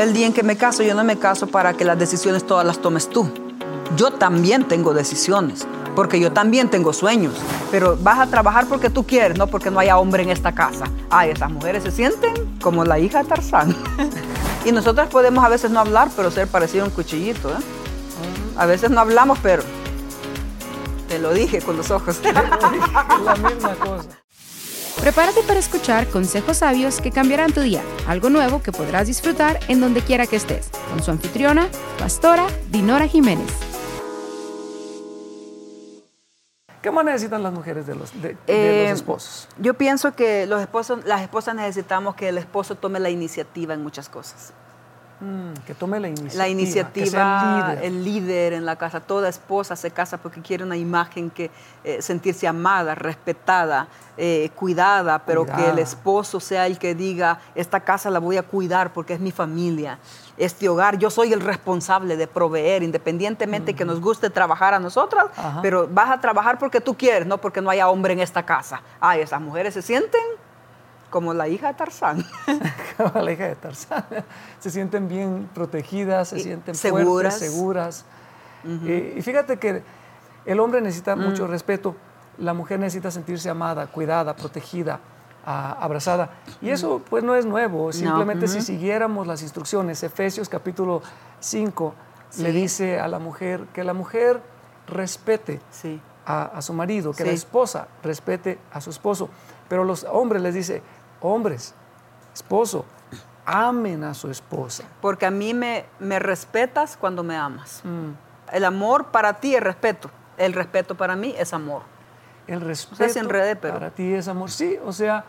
El día en que me caso, yo no me caso para que las decisiones todas las tomes tú. Yo también tengo decisiones, porque yo también tengo sueños, pero vas a trabajar porque tú quieres, no porque no haya hombre en esta casa. Ay, esas mujeres se sienten como la hija de Tarzán. y nosotras podemos a veces no hablar, pero ser parecido a un cuchillito. ¿eh? A veces no hablamos, pero te lo dije con los ojos. la misma cosa. Prepárate para escuchar consejos sabios que cambiarán tu día, algo nuevo que podrás disfrutar en donde quiera que estés, con su anfitriona, pastora Dinora Jiménez. ¿Qué más necesitan las mujeres de los, de, Eh, los esposos? Yo pienso que los esposos, las esposas necesitamos que el esposo tome la iniciativa en muchas cosas. Mm, que tome la iniciativa. La iniciativa, el líder. el líder en la casa. Toda esposa se casa porque quiere una imagen que eh, sentirse amada, respetada, eh, cuidada, pero que el esposo sea el que diga, esta casa la voy a cuidar porque es mi familia. Este hogar, yo soy el responsable de proveer, independientemente que nos guste trabajar a nosotras, Ajá. pero vas a trabajar porque tú quieres, no porque no haya hombre en esta casa. Ay, esas mujeres se sienten como la hija de Tarzán. la hija de Tarzán. Se sienten bien protegidas, se sienten seguras. fuertes, seguras. Eh, y fíjate que el hombre necesita mucho respeto, la mujer necesita sentirse amada, cuidada, protegida, abrazada. Y eso pues no es nuevo, simplemente si siguiéramos las instrucciones, Efesios capítulo 5 le dice a la mujer que la mujer respete Sí. a, a su marido, que Sí. la esposa respete a su esposo. Pero los hombres les dice, hombres, esposo, amen a su esposa. Porque a mí me, me respetas cuando me amas. Mm. El amor para ti es respeto. El respeto para mí es amor. El respeto si enredé, pero- para ti es amor. Sí, o sea,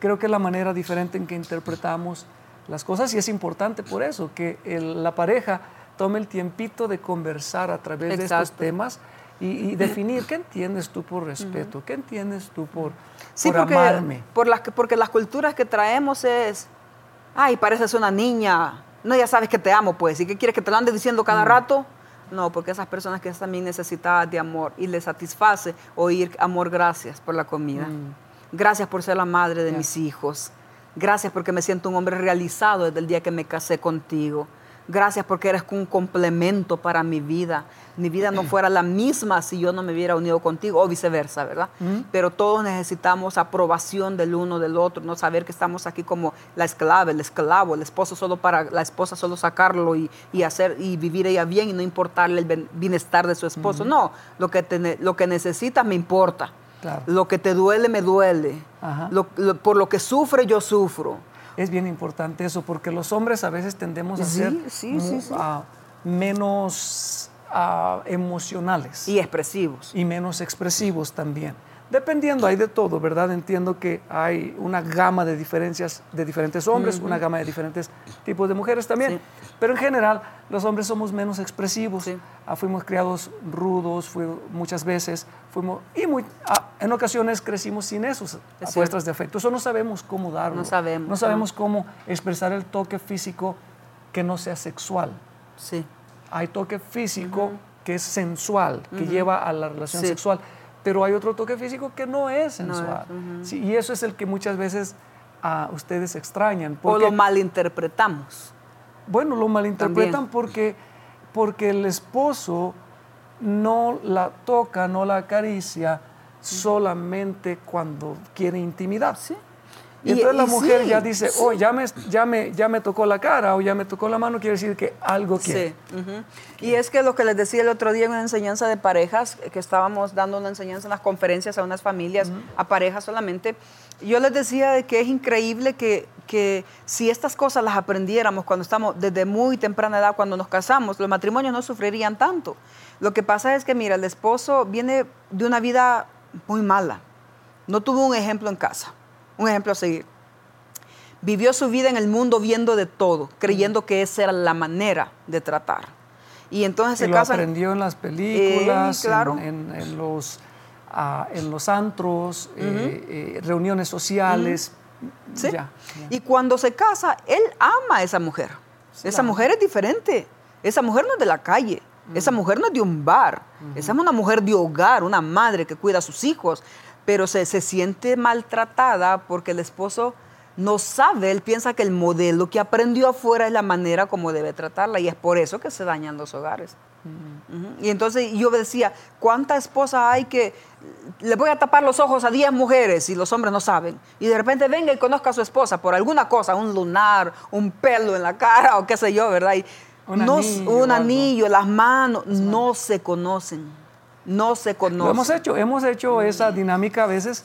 creo que la manera diferente en que interpretamos las cosas y es importante por eso, que el- la pareja tome el tiempito de conversar a través de estos temas y, y definir qué entiendes tú por respeto, qué entiendes tú por, Sí, por porque, amarme. por las, que- porque las culturas que traemos es, ay, pareces una niña. No, ya sabes que te amo, pues. ¿Y qué quieres que te lo ande diciendo Mm. cada rato? No, porque esas personas que están también necesitadas de amor y les satisface oír, amor, gracias por la comida. Mm. Gracias por ser la madre de mis hijos. Gracias porque me siento un hombre realizado desde el día que me casé contigo. Gracias porque eres un complemento para mi vida. Mi vida no fuera la misma si yo no me hubiera unido contigo o viceversa, ¿verdad? Pero todos necesitamos aprobación del uno del otro, no saber que estamos aquí como la esclava, el esclavo, el esposo solo para la esposa solo sacarlo y, y hacer y vivir ella bien y no importarle el bienestar de su esposo. No, lo que, te lo que necesitas me importa. Claro. Lo que te duele me duele. Ajá. Lo- lo- por lo que sufre yo sufro. Es bien importante eso, porque los hombres a veces tendemos a Sí, ser sí, sí, menos emocionales Y expresivos. y menos expresivos también. Dependiendo, hay de todo, ¿verdad? Entiendo que hay una gama de diferencias de diferentes hombres, una gama de diferentes tipos de mujeres también. Sí. Pero en general, los hombres somos menos expresivos. Sí. Ah, fuimos criados rudos, fui- muchas veces, fuimos, y muy, ah, en ocasiones crecimos sin esos cierto. muestras de afecto. Eso no sabemos cómo darlo. No sabemos, No no. sabemos cómo expresar el toque físico que no sea sexual. Sí. Hay toque físico que es sensual, que lleva a la relación Sí. sexual, pero hay otro toque físico que no es No es, sensual. Sí, y eso es el que muchas veces a ustedes extrañan. O lo malinterpretamos. bueno, lo malinterpretan También. porque, porque el esposo no la toca, no la acaricia solamente cuando quiere intimidad. Sí. Y entonces la y mujer sí, ya dice, sí. oh, ya me, ya, me, ya me tocó la cara o ya me tocó la mano, quiere decir que algo quiere. Sí. ujú. Y es que lo que les decía el otro día en una enseñanza de parejas, que estábamos dando una enseñanza en las conferencias a unas familias, a parejas solamente, yo les decía de que es increíble que, que si estas cosas las aprendiéramos cuando estamos desde muy temprana edad, cuando nos casamos, los matrimonios no sufrirían tanto. Lo que pasa es que, mira, el esposo viene de una vida muy mala. No tuvo un ejemplo en casa, un ejemplo a seguir. Vivió su vida en el mundo viendo de todo, creyendo que esa era la manera de tratar. Y entonces Y se lo casan. aprendió en las películas, Eh, claro. en, en- en los, ah, en los antros, eh, eh, reuniones sociales. ¿sí? Ya, ya. Y cuando se casa, él ama a esa mujer. esa mujer es diferente. Esa mujer no es de la calle. Esa mujer no es de un bar. Esa es una mujer de hogar, una madre que cuida a sus hijos. Pero se, se siente maltratada porque el esposo no sabe, él piensa que el modelo que aprendió afuera es la manera como debe tratarla y es por eso que se dañan los hogares. Y entonces yo decía, ¿cuánta esposa hay que le voy a tapar los ojos a 10 mujeres y los hombres no saben? Y de repente venga y conozca a su esposa por alguna cosa, un lunar, un pelo en la cara o qué sé yo, ¿verdad? Y un anillo, un anillo las manos, no se conocen, no se conocen. Lo hemos hecho, hemos hecho esa dinámica a veces.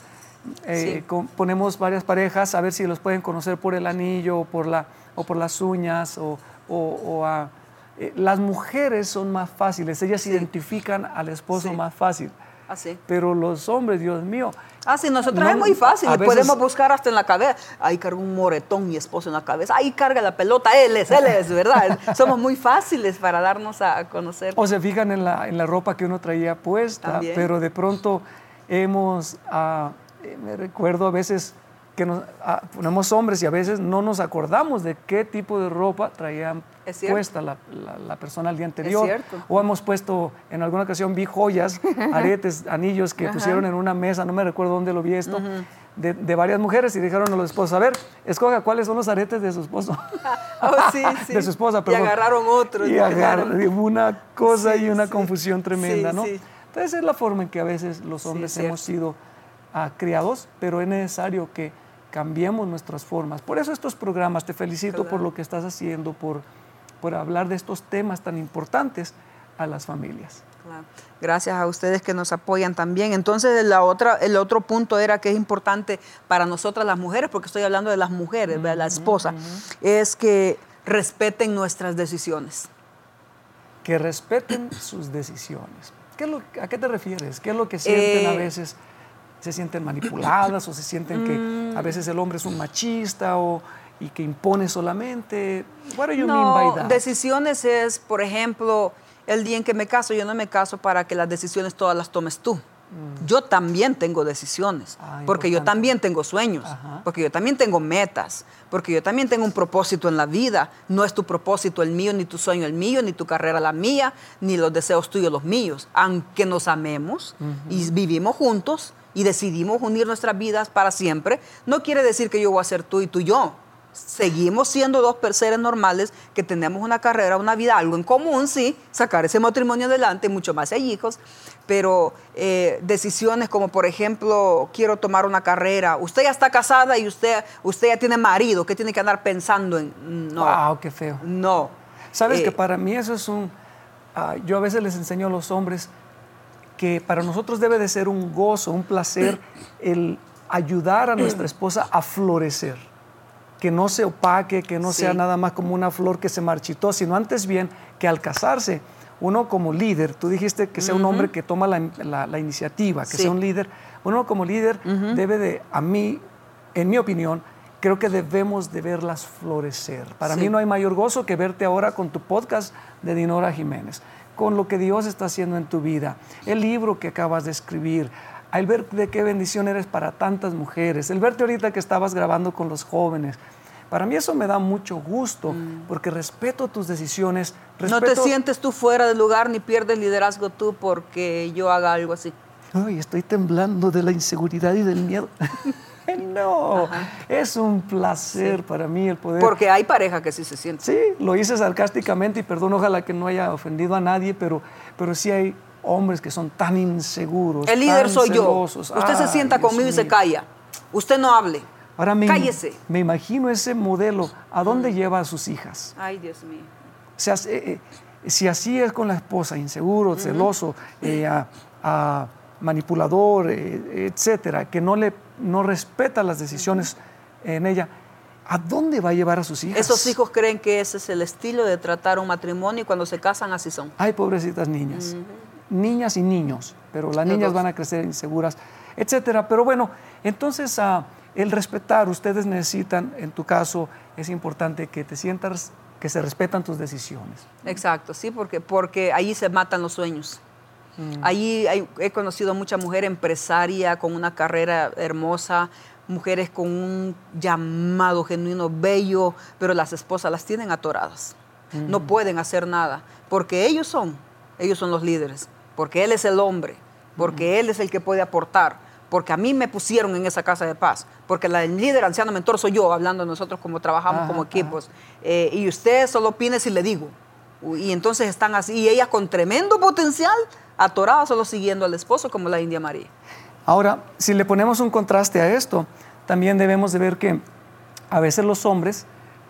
Eh, ponemos varias parejas a ver si los pueden conocer por el anillo o por, la, o por las uñas o, o a eh, las mujeres son más fáciles, ellas identifican al esposo más fácil. Ah, Pero los hombres, Dios mío. Ah, sí, nosotros es muy fácil. Podemos buscar hasta en la cabeza. Ahí carga un moretón mi esposo en la cabeza. Ahí carga la pelota. Él es, él es, ¿verdad? Somos muy fáciles para darnos a conocer. O se fijan en la, en la ropa que uno traía puesta. Pero de pronto hemos. Ah, eh, me recuerdo a veces que nos ah, ponemos hombres y a veces no nos acordamos de qué tipo de ropa traían puesta la, la, persona el día anterior. O hemos puesto, en alguna ocasión vi joyas, aretes, anillos que pusieron en una mesa, no me recuerdo dónde lo vi esto, de, de, varias mujeres y dijeron a los esposos, a ver, escoja cuáles son los aretes de su esposo. oh, sí, sí. De su esposa, perdón. Y agarraron otro. Y agarraron una cosa y una confusión tremenda, ¿no? Entonces es la forma en que a veces los hombres hemos sido ah, criados, pero es necesario que cambiemos nuestras formas. Por eso estos programas, te felicito por lo que estás haciendo, por, por hablar de estos temas tan importantes a las familias. Gracias a ustedes que nos apoyan también. Entonces, la otra, el otro punto era que es importante para nosotras las mujeres, porque estoy hablando de las mujeres, de la esposa, es que respeten nuestras decisiones. Que respeten sus decisiones. ¿A qué te refieres? ¿Qué es lo que sienten a eh, veces? Se sienten manipuladas o se sienten que a veces el hombre es un machista o, y que impone solamente. What do you no, mean Decisiones es, por ejemplo, el día en que me caso, yo no me caso para que las decisiones todas las tomes tú. Mm. Yo también tengo decisiones, ah, porque yo también tengo sueños, porque yo también tengo metas, porque yo también tengo un propósito en la vida. No es tu propósito el mío, ni tu sueño el mío, ni tu carrera la mía, ni los deseos tuyos los míos. Aunque nos amemos y vivimos juntos, y decidimos unir nuestras vidas para siempre, no quiere decir que yo voy a ser tú y tú yo. Seguimos siendo dos seres normales que tenemos una carrera, una vida, algo en común, sí, sacar ese matrimonio adelante, mucho más hay hijos, pero eh, decisiones como, por ejemplo, quiero tomar una carrera, usted ya está casada y usted, usted ya tiene marido, ¿qué tiene que andar pensando en? No. ¡Wow, qué feo! No. Sabes que eh, para mí eso es un... Ah, yo a veces les enseño a los hombres que para nosotros debe de ser un gozo, un placer el ayudar a nuestra esposa a florecer, que no se opaque, que no sea nada más como una flor que se marchitó, sino antes bien que al casarse, uno como líder, tú dijiste que sea un hombre que toma la, iniciativa, que sea un líder, uno como líder debe de, a mí, en mi opinión, creo que debemos de verlas florecer. Para mí no hay mayor gozo que verte ahora con tu podcast de Dinora Jiménez con lo que Dios está haciendo en tu vida, el libro que acabas de escribir, al ver de qué bendición eres para tantas mujeres, el verte ahorita que estabas grabando con los jóvenes. Para mí eso me da mucho gusto mm. porque respeto tus decisiones. No te sientes tú fuera del lugar ni pierdes liderazgo tú porque yo haga algo así. Ay, estoy temblando de la inseguridad y del miedo. no, es un placer para mí el poder. Porque hay pareja que sí se siente. Sí, lo hice sarcásticamente y perdón, ojalá que no haya ofendido a nadie, pero, pero sí hay hombres que son tan inseguros. El líder soy yo. Usted se sienta conmigo y se calla. Usted no hable. Ahora me, Cállese. Me imagino ese modelo. ¿A dónde mm. lleva a sus hijas? Ay, Dios mío. O sea, eh, eh, si así es con la esposa, inseguro, celoso, eh, manipulador, etcétera, que no le no respeta las decisiones en ella, ¿a dónde va a llevar a sus hijas? Esos hijos creen que ese es el estilo de tratar un matrimonio y cuando se casan así son. Ay, pobrecitas niñas. Niñas y niños, pero las niñas van a crecer inseguras, etcétera. Pero bueno, entonces ah, el respetar, ustedes necesitan, en tu caso, es importante que te sientas que se respetan tus decisiones. Exacto, sí, porque, porque ahí se matan los sueños. Mm. Allí he conocido mucha mujer empresaria con una carrera hermosa, mujeres con un llamado genuino bello, pero las esposas las tienen atoradas. No mm. pueden hacer nada, porque ellos son, ellos son los líderes, porque él es el hombre, porque mm. él es el que puede aportar, porque a mí me pusieron en esa casa de paz, porque la, el líder anciano mentor soy yo, hablando nosotros como trabajamos como equipos, eh, y usted solo opine si le digo. Y entonces están así, y ella con tremendo potencial, atorada solo siguiendo al esposo como la India María. Ahora, si le ponemos un contraste a esto, también debemos de ver que a veces los hombres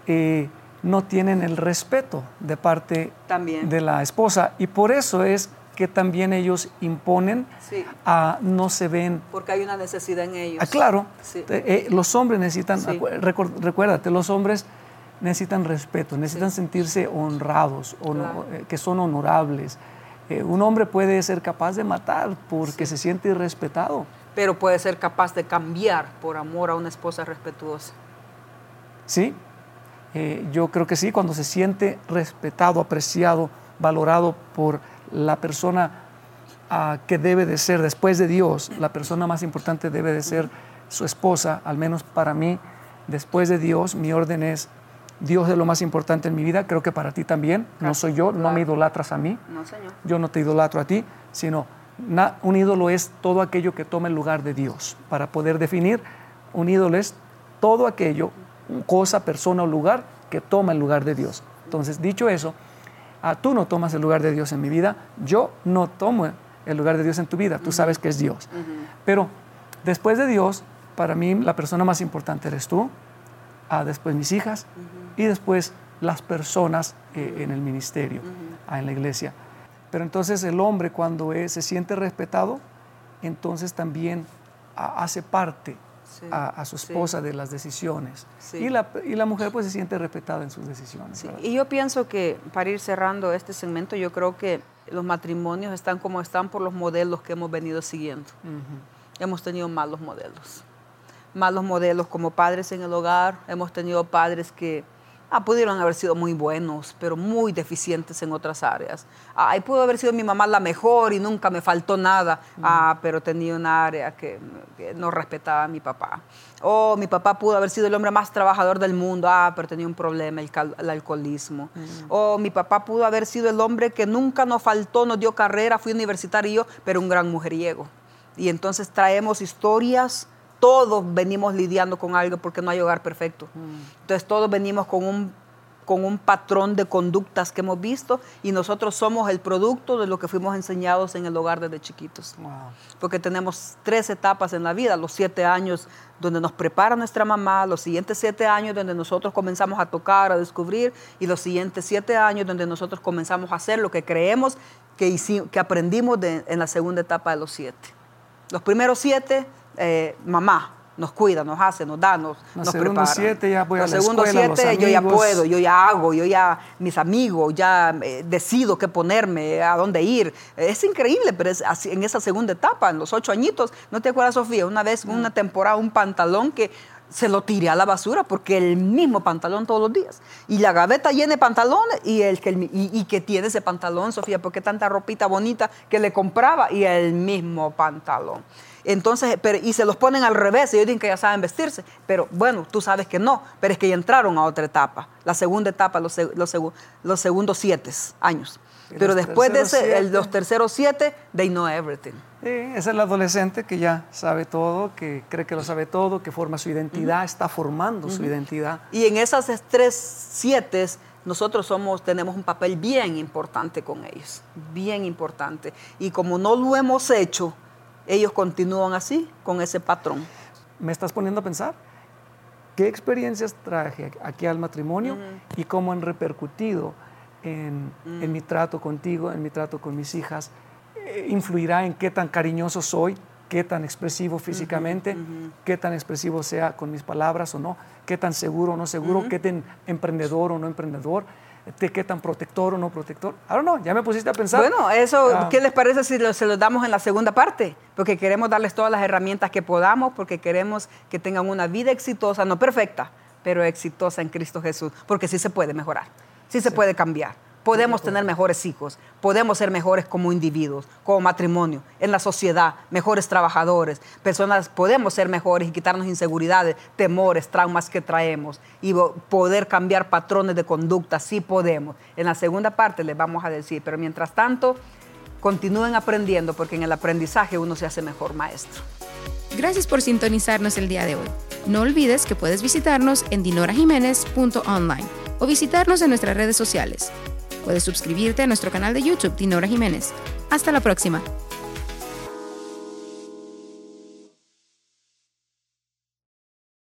eh, no tienen el respeto de parte También. de la esposa y por eso es que también ellos imponen Sí. a no se ven Porque hay una necesidad en ellos. Ah, claro, Sí. eh, eh, los hombres necesitan, Sí. recuérdate, los hombres necesitan respeto, necesitan sentirse honrados, Claro. eh, que son honorables. Eh, un hombre puede ser capaz de matar porque se siente irrespetado. Pero puede ser capaz de cambiar por amor a una esposa respetuosa. Sí, Eh, yo creo que sí, cuando se siente respetado, apreciado, valorado por la persona ah, que debe de ser después de Dios, la persona más importante debe de ser su esposa, al menos para mí, después de Dios, mi orden es, Dios es lo más importante en mi vida, creo que para ti también, no soy yo, no me idolatras a mí, No, señor. yo no te idolatro a ti, sino na- un ídolo es todo aquello que toma el lugar de Dios. Para poder definir, un ídolo es todo aquello, cosa, persona o lugar que toma el lugar de Dios. Entonces, dicho eso, ah, tú no tomas el lugar de Dios en mi vida, yo no tomo el lugar de Dios en tu vida, tú sabes que es Dios. Pero después de Dios, para mí la persona más importante eres tú, ah, después mis hijas y después las personas eh, en el ministerio, ah, en la iglesia. Pero entonces el hombre cuando eh, se siente respetado, entonces también ah, hace parte Sí, a, a su sí. esposa de las decisiones. Sí. Y, la, y la mujer pues se siente respetada en sus decisiones. Sí. Y yo pienso que para ir cerrando este segmento, yo creo que los matrimonios están como están por los modelos que hemos venido siguiendo. Hemos tenido malos modelos. Malos modelos como padres en el hogar. Hemos tenido padres que ah, pudieron haber sido muy buenos, pero muy deficientes en otras áreas. Ay, pudo haber sido mi mamá la mejor y nunca me faltó nada. Ah, pero tenía una área que, que no respetaba a mi papá. O mi papá pudo haber sido el hombre más trabajador del mundo. Ah, pero tenía un problema, el, cal- el alcoholismo. O mi papá pudo haber sido el hombre que nunca nos faltó, nos dio carrera, fui universitario, pero un gran mujeriego. Y entonces traemos historias, todos venimos lidiando con algo porque no hay hogar perfecto. Entonces todos venimos con un, con un patrón de conductas que hemos visto y nosotros somos el producto de lo que fuimos enseñados en el hogar desde chiquitos. Wow. Porque tenemos tres etapas en la vida, los siete años donde nos prepara nuestra mamá, los siguientes siete años donde nosotros comenzamos a tocar, a descubrir, y los siguientes siete años donde nosotros comenzamos a hacer lo que creemos que, hici- que aprendimos de- en la segunda etapa de los siete. Los primeros siete, eh, mamá nos cuida, nos hace, nos da, nos, Los nos prepara. siete ya voy a los la segundos escuela, los siete yo ya puedo, yo ya hago, yo ya, mis amigos, ya eh, decido qué ponerme, a dónde ir. Es increíble, pero es así, en esa segunda etapa, en los ocho añitos, ¿no te acuerdas, Sofía? Una vez, una temporada, un pantalón que se lo tiré a la basura porque el mismo pantalón todos los días. Y la gaveta llena de pantalones y, el que, y que tiene ese pantalón, Sofía, porque tanta ropita bonita que le compraba y el mismo pantalón. Entonces, pero, y se los ponen al revés, ellos dicen que ya saben vestirse, pero bueno, tú sabes que no, pero es que ya entraron a otra etapa, la segunda etapa, los, los, los segundos siete años. Pero después de ese, el- los terceros siete, they know everything. Sí, es el adolescente que ya sabe todo, que cree que lo sabe todo, que forma su identidad, está formando su identidad. Y en esas tres siete, nosotros somos, tenemos un papel bien importante con ellos, bien importante. Y como no lo hemos hecho, ellos continúan así, con ese patrón. Me estás poniendo a pensar qué experiencias traje aquí al matrimonio y cómo han repercutido en, en mi trato contigo, en mi trato con mis hijas. Eh, influirá en qué tan cariñoso soy, qué tan expresivo físicamente, qué tan expresivo sea con mis palabras o no, qué tan seguro o no seguro, qué tan emprendedor o no emprendedor, de qué tan protector o no protector. Don't know, ya me pusiste a pensar. Bueno, eso, Ah. ¿qué les parece si lo- se los damos en la segunda parte? Porque queremos darles todas las herramientas que podamos, porque queremos que tengan una vida exitosa, no perfecta, pero exitosa en Cristo Jesús, porque sí se puede mejorar, sí se puede cambiar. Podemos tener mejores hijos, podemos ser mejores como individuos, como matrimonio, en la sociedad, mejores trabajadores, personas, podemos ser mejores y quitarnos inseguridades, temores, traumas que traemos y poder cambiar patrones de conducta, sí podemos. En la segunda parte les vamos a decir, pero mientras tanto, continúen aprendiendo porque en el aprendizaje uno se hace mejor maestro. Gracias por sintonizarnos el día de hoy. No olvides que puedes visitarnos en dinorajiménez.online o visitarnos en nuestras redes sociales. Puedes suscribirte a nuestro canal de YouTube Dinora Jiménez. Hasta la próxima.